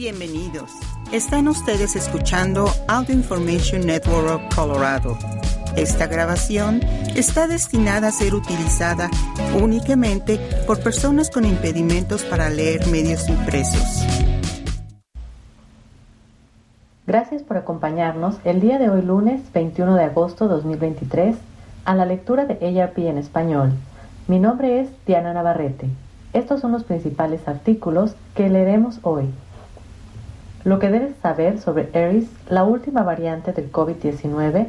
Bienvenidos. Están ustedes escuchando Audio Information Network Colorado. Esta grabación está destinada a ser utilizada únicamente por personas con impedimentos para leer medios impresos. Gracias por acompañarnos el día de hoy lunes 21 de agosto 2023 a la lectura de ARP en español. Mi nombre es Diana Navarrete. Estos son los principales artículos que leeremos hoy. Lo que debes saber sobre Eris, la última variante del COVID-19,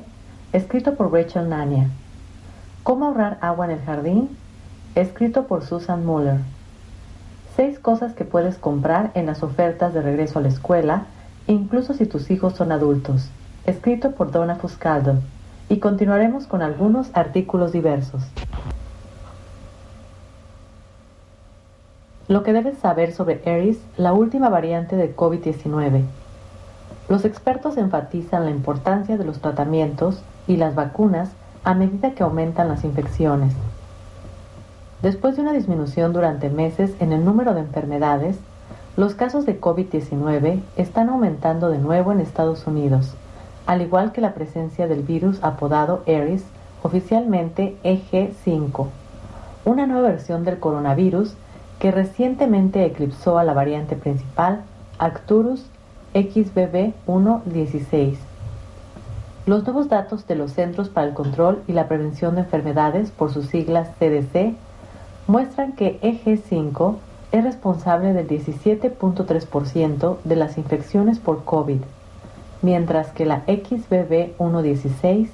escrito por Rachel Nania. Cómo ahorrar agua en el jardín, escrito por Susan Muller. Seis cosas que puedes comprar en las ofertas de regreso a la escuela, incluso si tus hijos son adultos, escrito por Donna Fuscaldo. Y continuaremos con algunos artículos diversos. Lo que debes saber sobre Eris, la última variante de COVID-19. Los expertos enfatizan la importancia de los tratamientos y las vacunas a medida que aumentan las infecciones. Después de una disminución durante meses en el número de enfermedades, los casos de COVID-19 están aumentando de nuevo en Estados Unidos, al igual que la presencia del virus apodado Eris, oficialmente EG5, una nueva versión del coronavirus que recientemente eclipsó a la variante principal Arcturus XBB116. Los nuevos datos de los Centros para el Control y la Prevención de Enfermedades, por sus siglas CDC, muestran que EG5 es responsable del 17.3% de las infecciones por COVID, mientras que la XBB116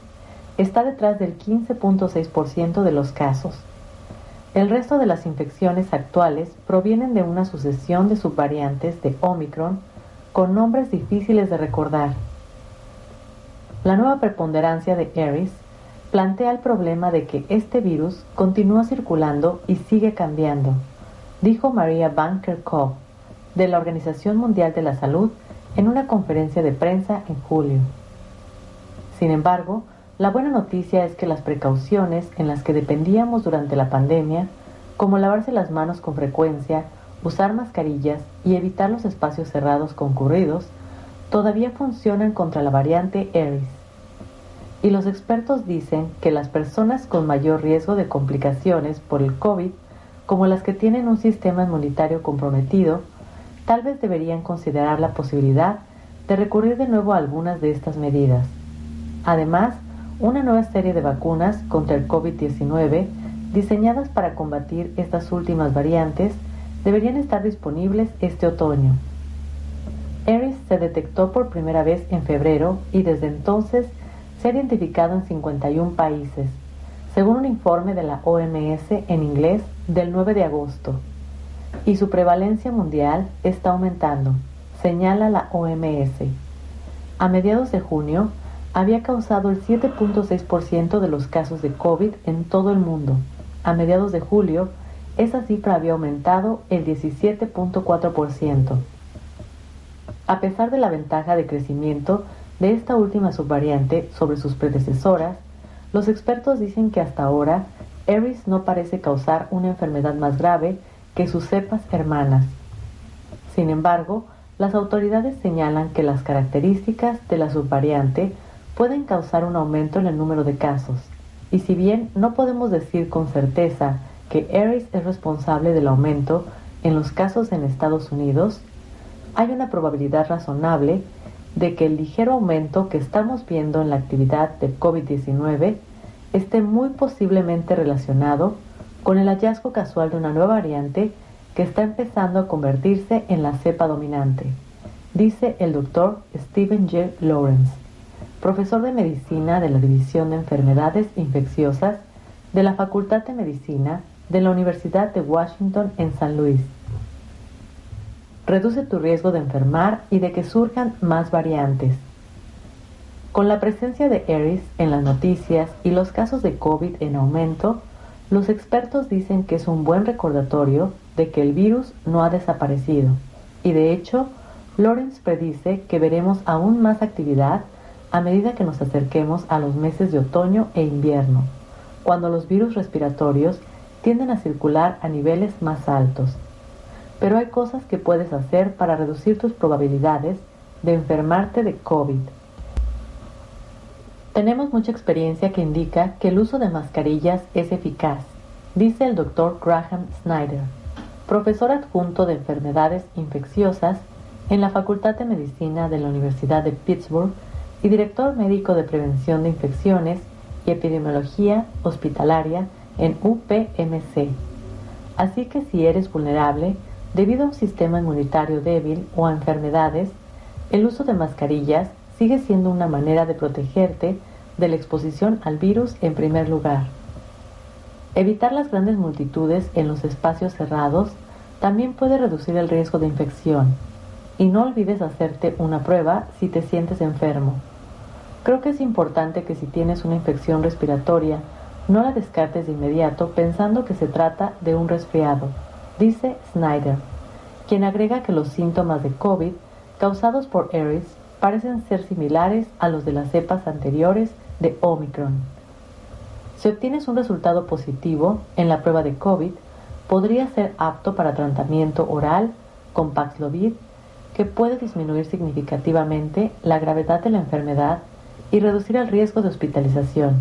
está detrás del 15.6% de los casos. El resto de las infecciones actuales provienen de una sucesión de subvariantes de Omicron con nombres difíciles de recordar. La nueva preponderancia de Eris plantea el problema de que este virus continúa circulando y sigue cambiando, dijo Maria Van Kerkhove de la Organización Mundial de la Salud en una conferencia de prensa en julio. Sin embargo, la buena noticia es que las precauciones en las que dependíamos durante la pandemia, como lavarse las manos con frecuencia, usar mascarillas y evitar los espacios cerrados concurridos, todavía funcionan contra la variante Eris. Y los expertos dicen que las personas con mayor riesgo de complicaciones por el COVID, como las que tienen un sistema inmunitario comprometido, tal vez deberían considerar la posibilidad de recurrir de nuevo a algunas de estas medidas. Además, una nueva serie de vacunas contra el COVID-19 diseñadas para combatir estas últimas variantes deberían estar disponibles este otoño. Eris se detectó por primera vez en febrero y desde entonces se ha identificado en 51 países, según un informe de la OMS en inglés del 9 de agosto. Y su prevalencia mundial está aumentando, señala la OMS. A mediados de junio, había causado el 7.6% de los casos de COVID en todo el mundo. A mediados de julio, esa cifra había aumentado el 17.4%. A pesar de la ventaja de crecimiento de esta última subvariante sobre sus predecesoras, los expertos dicen que hasta ahora Eris no parece causar una enfermedad más grave que sus cepas hermanas. Sin embargo, las autoridades señalan que las características de la subvariante pueden causar un aumento en el número de casos. Y si bien no podemos decir con certeza que Aries es responsable del aumento en los casos en Estados Unidos, hay una probabilidad razonable de que el ligero aumento que estamos viendo en la actividad del COVID-19 esté muy posiblemente relacionado con el hallazgo casual de una nueva variante que está empezando a convertirse en la cepa dominante, dice el doctor Stephen J. Lawrence profesor de medicina de la División de Enfermedades Infecciosas de la Facultad de Medicina de la Universidad de Washington en San Luis. Reduce tu riesgo de enfermar y de que surjan más variantes. Con la presencia de Eris en las noticias y los casos de COVID en aumento, los expertos dicen que es un buen recordatorio de que el virus no ha desaparecido y de hecho, Lawrence predice que veremos aún más actividad a medida que nos acerquemos a los meses de otoño e invierno, cuando los virus respiratorios tienden a circular a niveles más altos. pero hay cosas que puedes hacer para reducir tus probabilidades de enfermarte de COVID. Tenemos mucha experiencia que indica que el uso de mascarillas es eficaz, dice el doctor Graham Snyder, profesor adjunto de enfermedades infecciosas en la Facultad de Medicina de la Universidad de Pittsburgh y director médico de prevención de infecciones y epidemiología hospitalaria en UPMC. Así que si eres vulnerable debido a un sistema inmunitario débil o a enfermedades, el uso de mascarillas sigue siendo una manera de protegerte de la exposición al virus en primer lugar. Evitar las grandes multitudes en los espacios cerrados también puede reducir el riesgo de infección. Y no olvides hacerte una prueba si te sientes enfermo. Creo que es importante que si tienes una infección respiratoria, no la descartes de inmediato pensando que se trata de un resfriado, dice Snyder, quien agrega que los síntomas de COVID causados por Aries parecen ser similares a los de las cepas anteriores de Omicron. Si obtienes un resultado positivo en la prueba de COVID, podría ser apto para tratamiento oral con Paxlovid, que puede disminuir significativamente la gravedad de la enfermedad y reducir el riesgo de hospitalización.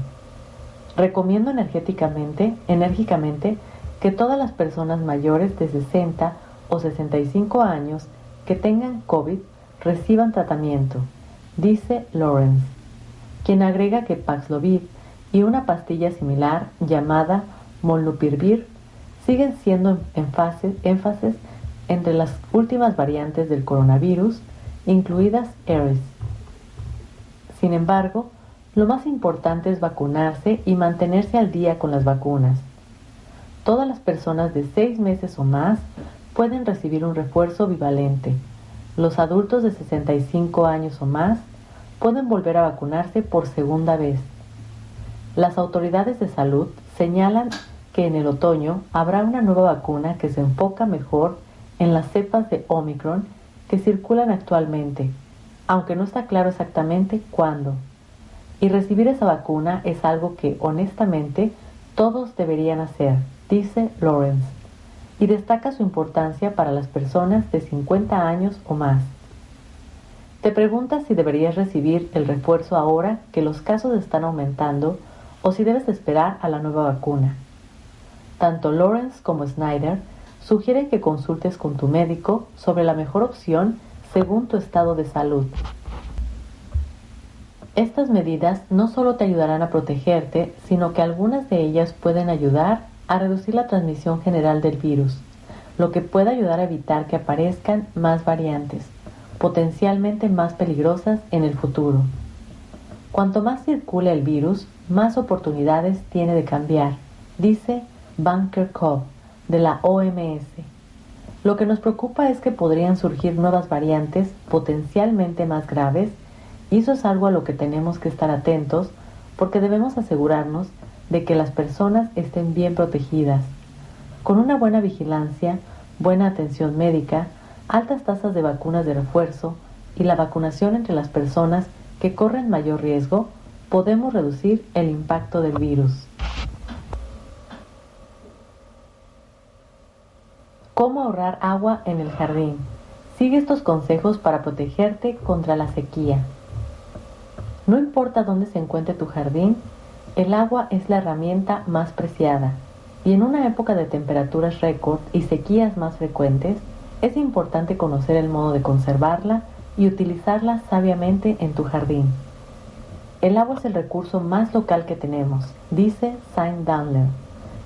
Recomiendo energéticamente, enérgicamente que todas las personas mayores de 60 o 65 años que tengan COVID reciban tratamiento, dice Lawrence, quien agrega que Paxlovid y una pastilla similar llamada Molnupiravir siguen siendo énfasis entre las últimas variantes del coronavirus, incluidas ARES. Sin embargo, lo más importante es vacunarse y mantenerse al día con las vacunas. Todas las personas de 6 meses o más pueden recibir un refuerzo bivalente. Los adultos de 65 años o más pueden volver a vacunarse por segunda vez. Las autoridades de salud señalan que en el otoño habrá una nueva vacuna que se enfoca mejor en las cepas de Omicron que circulan actualmente, aunque no está claro exactamente cuándo. Y recibir esa vacuna es algo que, honestamente, todos deberían hacer, dice Lawrence y destaca su importancia para las personas de 50 años o más. Te preguntas si deberías recibir el refuerzo ahora que los casos están aumentando o si debes esperar a la nueva vacuna. Tanto Lawrence como Snyder sugieren que consultes con tu médico sobre la mejor opción según tu estado de salud. Estas medidas no solo te ayudarán a protegerte, sino que algunas de ellas pueden ayudar a reducir la transmisión general del virus, lo que puede ayudar a evitar que aparezcan más variantes, potencialmente más peligrosas en el futuro. Cuanto más circule el virus, más oportunidades tiene de cambiar, dice Bunker Cobb de la OMS. Lo que nos preocupa es que podrían surgir nuevas variantes potencialmente más graves y eso es algo a lo que tenemos que estar atentos porque debemos asegurarnos de que las personas estén bien protegidas. Con una buena vigilancia, buena atención médica, altas tasas de vacunas de refuerzo y la vacunación entre las personas que corren mayor riesgo, podemos reducir el impacto del virus. ¿Cómo ahorrar agua en el jardín? Sigue estos consejos para protegerte contra la sequía. No importa dónde se encuentre tu jardín, el agua es la herramienta más preciada y en una época de temperaturas récord y sequías más frecuentes, es importante conocer el modo de conservarla y utilizarla sabiamente en tu jardín. El agua es el recurso más local que tenemos, dice Saint Danler,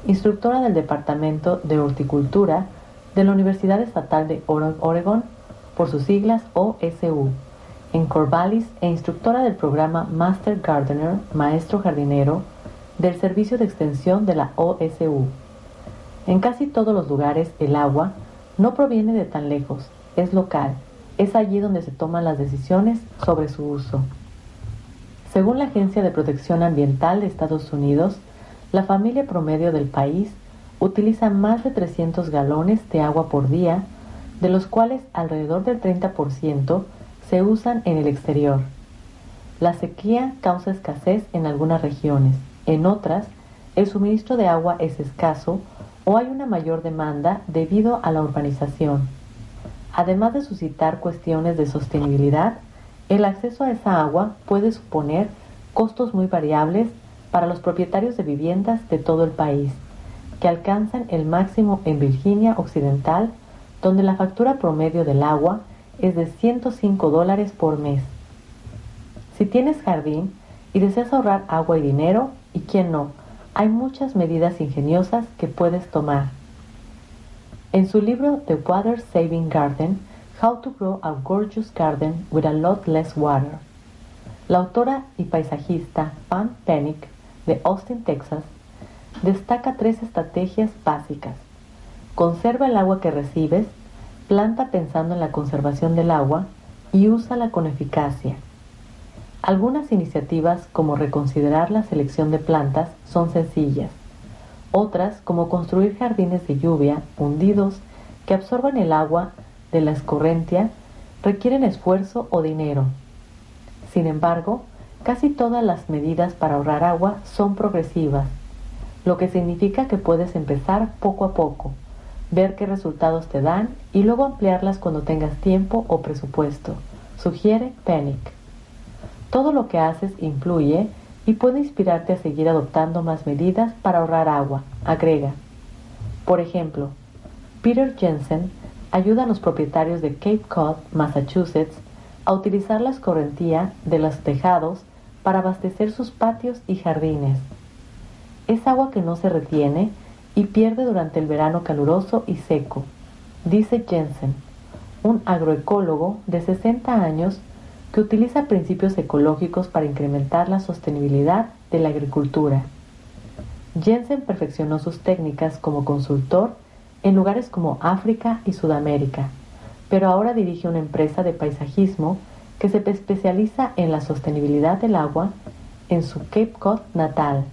instructora del Departamento de Horticultura de la Universidad Estatal de Oregon, por sus siglas OSU en Corvallis e instructora del programa Master Gardener, Maestro Jardinero, del Servicio de Extensión de la OSU. En casi todos los lugares el agua no proviene de tan lejos, es local, es allí donde se toman las decisiones sobre su uso. Según la Agencia de Protección Ambiental de Estados Unidos, la familia promedio del país utiliza más de 300 galones de agua por día, de los cuales alrededor del 30% se usan en el exterior. La sequía causa escasez en algunas regiones, en otras el suministro de agua es escaso o hay una mayor demanda debido a la urbanización. Además de suscitar cuestiones de sostenibilidad, el acceso a esa agua puede suponer costos muy variables para los propietarios de viviendas de todo el país, que alcanzan el máximo en Virginia Occidental, donde la factura promedio del agua es de 105 dólares por mes. Si tienes jardín y deseas ahorrar agua y dinero, y quién no, hay muchas medidas ingeniosas que puedes tomar. En su libro The Water Saving Garden, How to Grow a Gorgeous Garden with a Lot Less Water, la autora y paisajista Pam Penick de Austin, Texas, destaca tres estrategias básicas. Conserva el agua que recibes, planta pensando en la conservación del agua y úsala con eficacia. Algunas iniciativas como reconsiderar la selección de plantas son sencillas. Otras, como construir jardines de lluvia hundidos que absorban el agua de la escorrentia, requieren esfuerzo o dinero. Sin embargo, casi todas las medidas para ahorrar agua son progresivas, lo que significa que puedes empezar poco a poco, ver qué resultados te dan y luego ampliarlas cuando tengas tiempo o presupuesto, sugiere Panic. Todo lo que haces influye y puede inspirarte a seguir adoptando más medidas para ahorrar agua, agrega. Por ejemplo, Peter Jensen ayuda a los propietarios de Cape Cod, Massachusetts, a utilizar la escorrentía de los tejados para abastecer sus patios y jardines. Es agua que no se retiene y pierde durante el verano caluroso y seco, dice Jensen, un agroecólogo de 60 años que utiliza principios ecológicos para incrementar la sostenibilidad de la agricultura. Jensen perfeccionó sus técnicas como consultor en lugares como África y Sudamérica, pero ahora dirige una empresa de paisajismo que se especializa en la sostenibilidad del agua en su Cape Cod natal.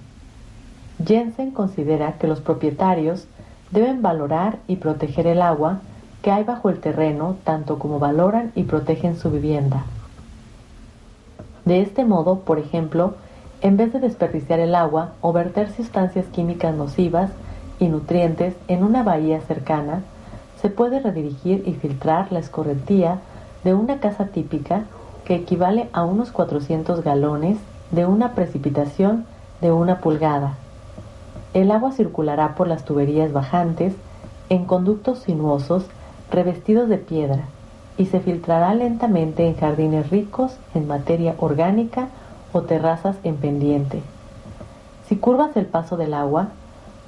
Jensen considera que los propietarios deben valorar y proteger el agua que hay bajo el terreno tanto como valoran y protegen su vivienda. De este modo, por ejemplo, en vez de desperdiciar el agua o verter sustancias químicas nocivas y nutrientes en una bahía cercana, se puede redirigir y filtrar la escorrentía de una casa típica que equivale a unos 400 galones de una precipitación de una pulgada. El agua circulará por las tuberías bajantes en conductos sinuosos revestidos de piedra y se filtrará lentamente en jardines ricos en materia orgánica o terrazas en pendiente. Si curvas el paso del agua,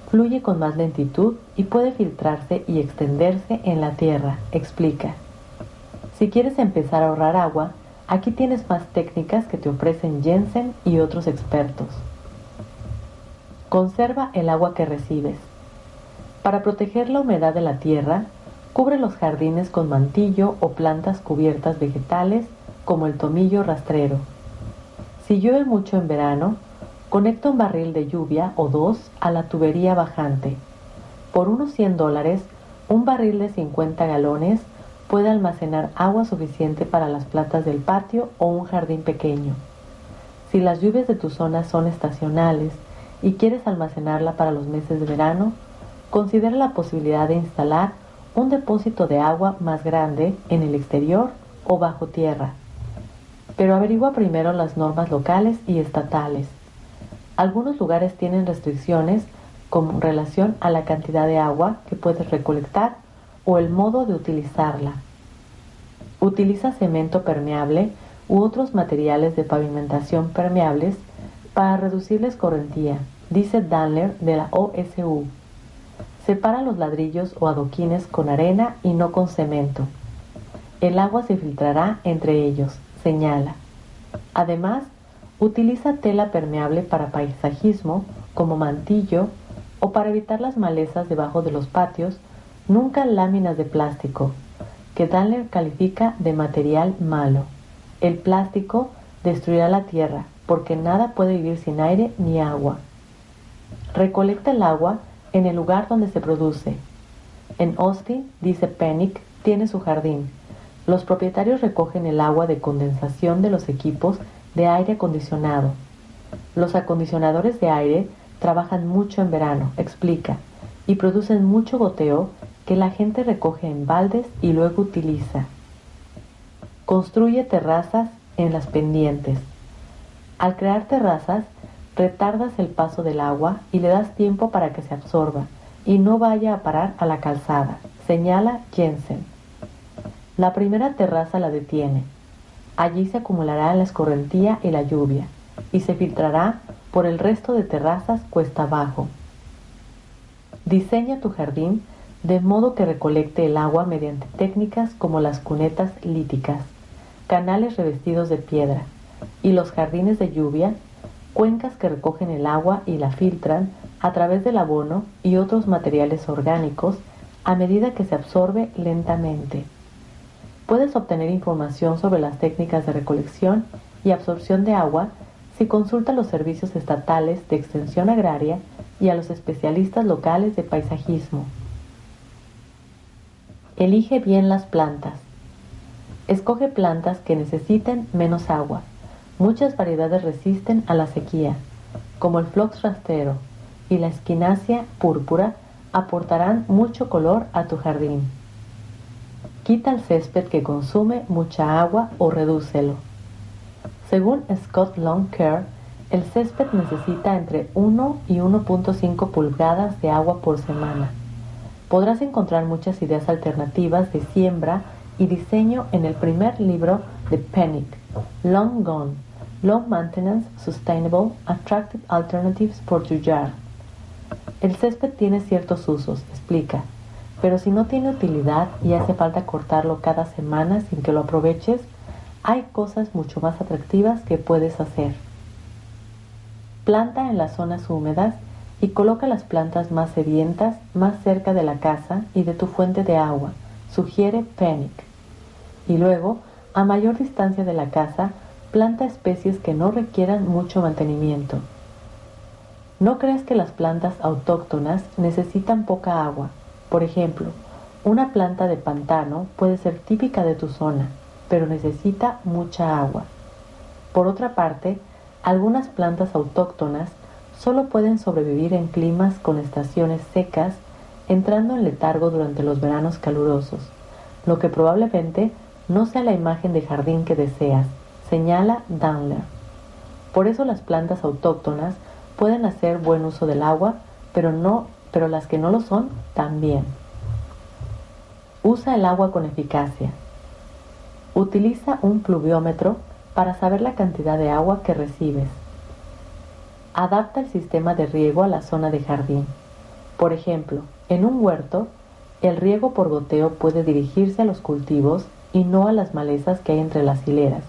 fluye con más lentitud y puede filtrarse y extenderse en la tierra, explica. Si quieres empezar a ahorrar agua, aquí tienes más técnicas que te ofrecen Jensen y otros expertos. Conserva el agua que recibes. Para proteger la humedad de la tierra, Cubre los jardines con mantillo o plantas cubiertas vegetales como el tomillo rastrero. Si llueve mucho en verano, conecta un barril de lluvia o dos a la tubería bajante. Por unos 100 dólares, un barril de 50 galones puede almacenar agua suficiente para las plantas del patio o un jardín pequeño. Si las lluvias de tu zona son estacionales y quieres almacenarla para los meses de verano, considera la posibilidad de instalar un depósito de agua más grande en el exterior o bajo tierra. Pero averigua primero las normas locales y estatales. Algunos lugares tienen restricciones con relación a la cantidad de agua que puedes recolectar o el modo de utilizarla. Utiliza cemento permeable u otros materiales de pavimentación permeables para reducir la escorrentía, dice Danler de la OSU. Separa los ladrillos o adoquines con arena y no con cemento. El agua se filtrará entre ellos, señala. Además, utiliza tela permeable para paisajismo como mantillo o para evitar las malezas debajo de los patios, nunca láminas de plástico, que Danler califica de material malo. El plástico destruirá la tierra porque nada puede vivir sin aire ni agua. Recolecta el agua en el lugar donde se produce. En Austin, dice Penick, tiene su jardín. Los propietarios recogen el agua de condensación de los equipos de aire acondicionado. Los acondicionadores de aire trabajan mucho en verano, explica, y producen mucho goteo que la gente recoge en baldes y luego utiliza. Construye terrazas en las pendientes. Al crear terrazas, retardas el paso del agua y le das tiempo para que se absorba y no vaya a parar a la calzada, señala Jensen. La primera terraza la detiene. Allí se acumulará la escorrentía y la lluvia y se filtrará por el resto de terrazas cuesta abajo. Diseña tu jardín de modo que recolecte el agua mediante técnicas como las cunetas líticas, canales revestidos de piedra y los jardines de lluvia, cuencas que recogen el agua y la filtran a través del abono y otros materiales orgánicos a medida que se absorbe lentamente. Puedes obtener información sobre las técnicas de recolección y absorción de agua si consulta los servicios estatales de extensión agraria y a los especialistas locales de paisajismo. Elige bien las plantas. Escoge plantas que necesiten menos agua. Muchas variedades resisten a la sequía, como el flox rastrero y la esquinacia púrpura, aportarán mucho color a tu jardín. Quita el césped que consume mucha agua o redúcelo. Según Scott Longcare, el césped necesita entre 1 y 1.5 pulgadas de agua por semana. Podrás encontrar muchas ideas alternativas de siembra y diseño en el primer libro de Pennick, Long Gone, Low Maintenance, Sustainable, Attractive Alternatives for Your Yard. El césped tiene ciertos usos, explica, pero si no tiene utilidad y hace falta cortarlo cada semana sin que lo aproveches, hay cosas mucho más atractivas que puedes hacer. Planta en las zonas húmedas y coloca las plantas más sedientas más cerca de la casa y de tu fuente de agua, sugiere Penick. Y luego, a mayor distancia de la casa, planta especies que no requieran mucho mantenimiento. No creas que las plantas autóctonas necesitan poca agua. Por ejemplo, una planta de pantano puede ser típica de tu zona, pero necesita mucha agua. Por otra parte, algunas plantas autóctonas solo pueden sobrevivir en climas con estaciones secas, entrando en letargo durante los veranos calurosos, lo que probablemente no sea la imagen de jardín que deseas, señala Downler. Por eso las plantas autóctonas pueden hacer buen uso del agua, pero no, pero las que no lo son también. Usa el agua con eficacia. Utiliza un pluviómetro para saber la cantidad de agua que recibes. Adapta el sistema de riego a la zona de jardín. Por ejemplo, en un huerto, el riego por goteo puede dirigirse a los cultivos y no a las malezas que hay entre las hileras,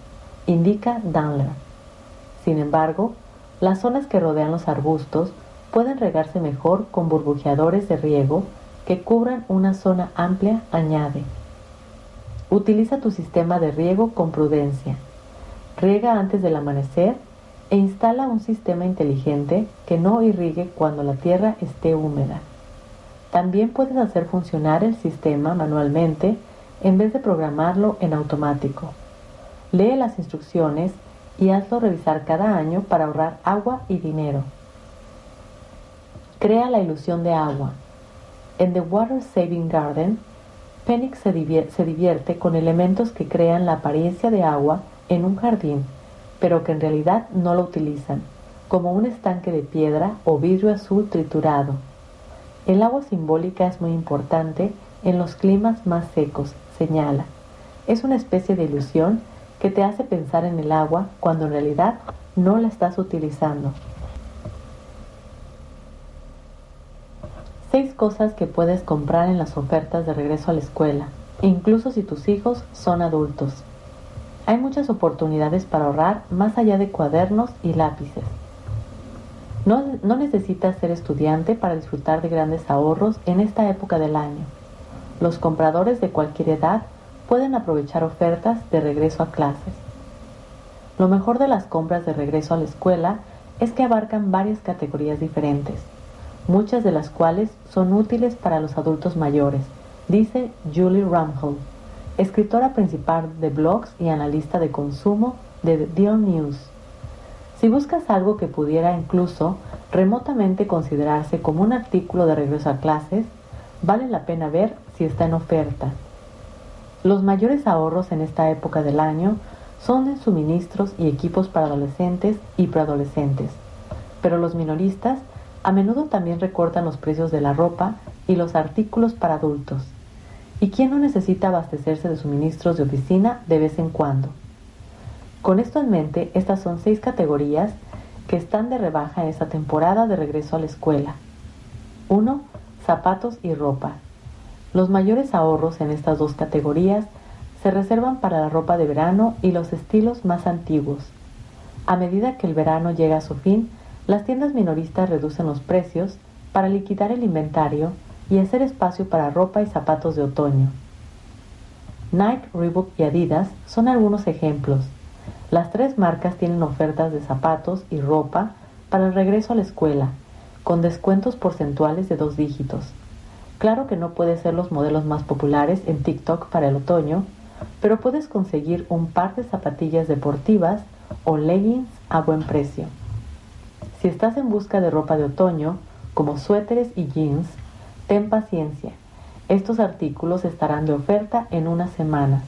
indica Danler. Sin embargo, las zonas que rodean los arbustos pueden regarse mejor con burbujeadores de riego que cubran una zona amplia, añade. Utiliza tu sistema de riego con prudencia. Riega antes del amanecer e instala un sistema inteligente que no irrigue cuando la tierra esté húmeda. También puedes hacer funcionar el sistema manualmente en vez de programarlo en automático. Lee las instrucciones y hazlo revisar cada año para ahorrar agua y dinero. Crea la ilusión de agua. En The Water Saving Garden Penix se, divierte con elementos que crean la apariencia de agua en un jardín, pero que en realidad no lo utilizan, como un estanque de piedra o vidrio azul triturado. El agua simbólica es muy importante en los climas más secos, señala. Es una especie de ilusión que te hace pensar en el agua cuando en realidad no la estás utilizando. Seis cosas que puedes comprar en las ofertas de regreso a la escuela, incluso si tus hijos son adultos. Hay muchas oportunidades para ahorrar más allá de cuadernos y lápices. No, no, necesitas ser estudiante para disfrutar de grandes ahorros en esta época del año. Los compradores de cualquier edad pueden aprovechar ofertas de regreso a clases. Lo mejor de las compras de regreso a la escuela es que abarcan varias categorías diferentes muchas de las cuales son útiles para los adultos mayores, dice Julie Ramhall, escritora principal de blogs y analista de consumo de The Deal News. Si buscas algo que pudiera incluso remotamente considerarse como un artículo de regreso a clases, vale la pena ver si está en oferta. Los mayores ahorros en esta época del año son en suministros y equipos para adolescentes y preadolescentes, pero los minoristas a menudo también recortan los precios de la ropa y los artículos para adultos. ¿Y quién no necesita abastecerse de suministros de oficina de vez en cuando? Con esto en mente, estas son seis categorías que están de rebaja en esta temporada de regreso a la escuela. 1. Zapatos y ropa. Los mayores ahorros en estas dos categorías se reservan para la ropa de verano y los estilos más antiguos. A medida que el verano llega a su fin, las tiendas minoristas reducen los precios para liquidar el inventario y hacer espacio para ropa y zapatos de otoño. Nike, Reebok y Adidas son algunos ejemplos. Las tres marcas tienen ofertas de zapatos y ropa para el regreso a la escuela, con descuentos porcentuales de dos dígitos. Claro que no puede ser los modelos más populares en TikTok para el otoño, pero puedes conseguir un par de zapatillas deportivas o leggings a buen precio. Si estás en busca de ropa de otoño, como suéteres y jeans, ten paciencia. Estos artículos estarán de oferta en unas semanas.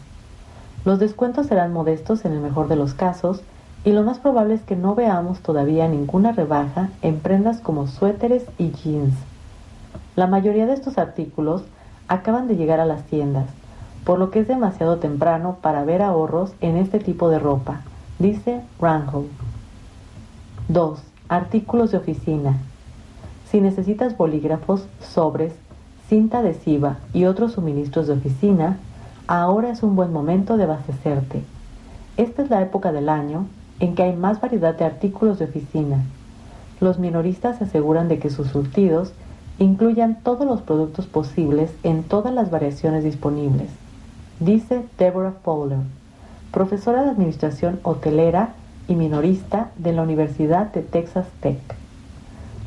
Los descuentos serán modestos en el mejor de los casos y lo más probable es que no veamos todavía ninguna rebaja en prendas como suéteres y jeans. La mayoría de estos artículos acaban de llegar a las tiendas, por lo que es demasiado temprano para ver ahorros en este tipo de ropa, dice Rangel. 2. Artículos de oficina. Si necesitas bolígrafos, sobres, cinta adhesiva y otros suministros de oficina, ahora es un buen momento de abastecerte. Esta es la época del año en que hay más variedad de artículos de oficina. Los minoristas se aseguran de que sus surtidos incluyan todos los productos posibles en todas las variaciones disponibles, dice Deborah Fowler, profesora de Administración Hotelera y minorista de la Universidad de Texas Tech.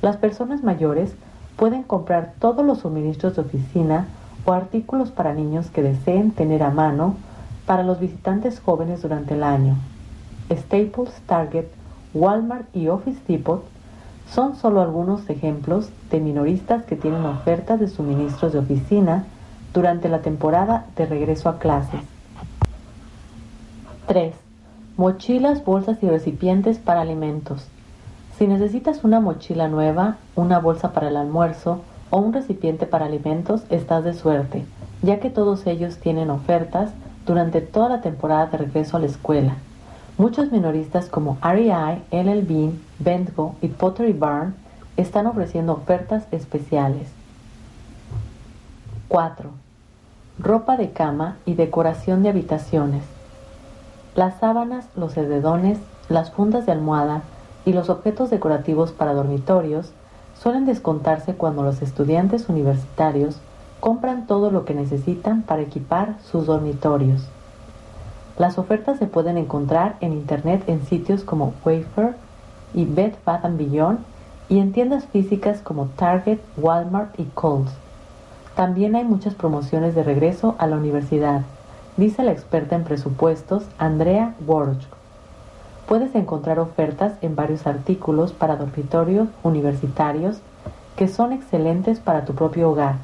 Las personas mayores pueden comprar todos los suministros de oficina o artículos para niños que deseen tener a mano para los visitantes jóvenes durante el año. Staples, Target, Walmart y Office Depot son solo algunos ejemplos de minoristas que tienen ofertas de suministros de oficina durante la temporada de regreso a clases. 3. Mochilas, bolsas y recipientes para alimentos. Si necesitas una mochila nueva, una bolsa para el almuerzo, o un recipiente para alimentos, estás de suerte, ya que todos ellos tienen ofertas durante toda la temporada de regreso a la escuela. Muchos minoristas como REI, LL Bean, Bentgo y Pottery Barn están ofreciendo ofertas especiales. 4. Ropa de cama y decoración de habitaciones. Las sábanas, los edredones, las fundas de almohada y los objetos decorativos para dormitorios suelen descontarse cuando los estudiantes universitarios compran todo lo que necesitan para equipar sus dormitorios. Las ofertas se pueden encontrar en internet en sitios como Wayfair y Bed Bath Beyond y en tiendas físicas como Target, Walmart y Kohl's. También hay muchas promociones de regreso a la universidad, dice la experta en presupuestos Andrea Worch puedes encontrar ofertas en varios artículos para dormitorios universitarios que son excelentes para tu propio hogar,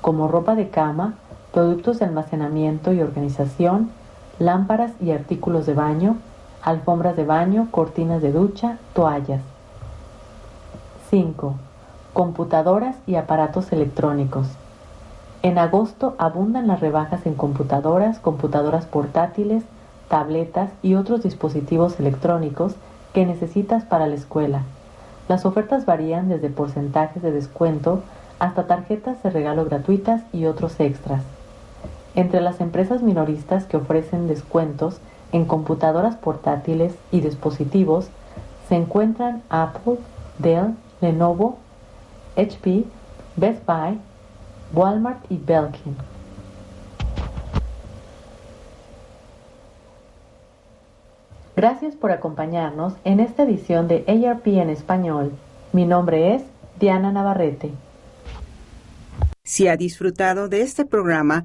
como ropa de cama, productos de almacenamiento y organización, lámparas y artículos de baño, alfombras de baño, cortinas de ducha, toallas. 5. Computadoras y aparatos electrónicos. En agosto abundan las rebajas en computadoras, computadoras portátiles, tabletas y otros dispositivos electrónicos que necesitas para la escuela. Las ofertas varían desde porcentajes de descuento hasta tarjetas de regalo gratuitas y otros extras. Entre las empresas minoristas que ofrecen descuentos en computadoras portátiles y dispositivos se encuentran Apple, Dell, Lenovo, HP, Best Buy, Walmart y Belkin. Gracias por acompañarnos en esta edición de ARP en español. Mi nombre es Diana Navarrete. Si ha disfrutado de este programa,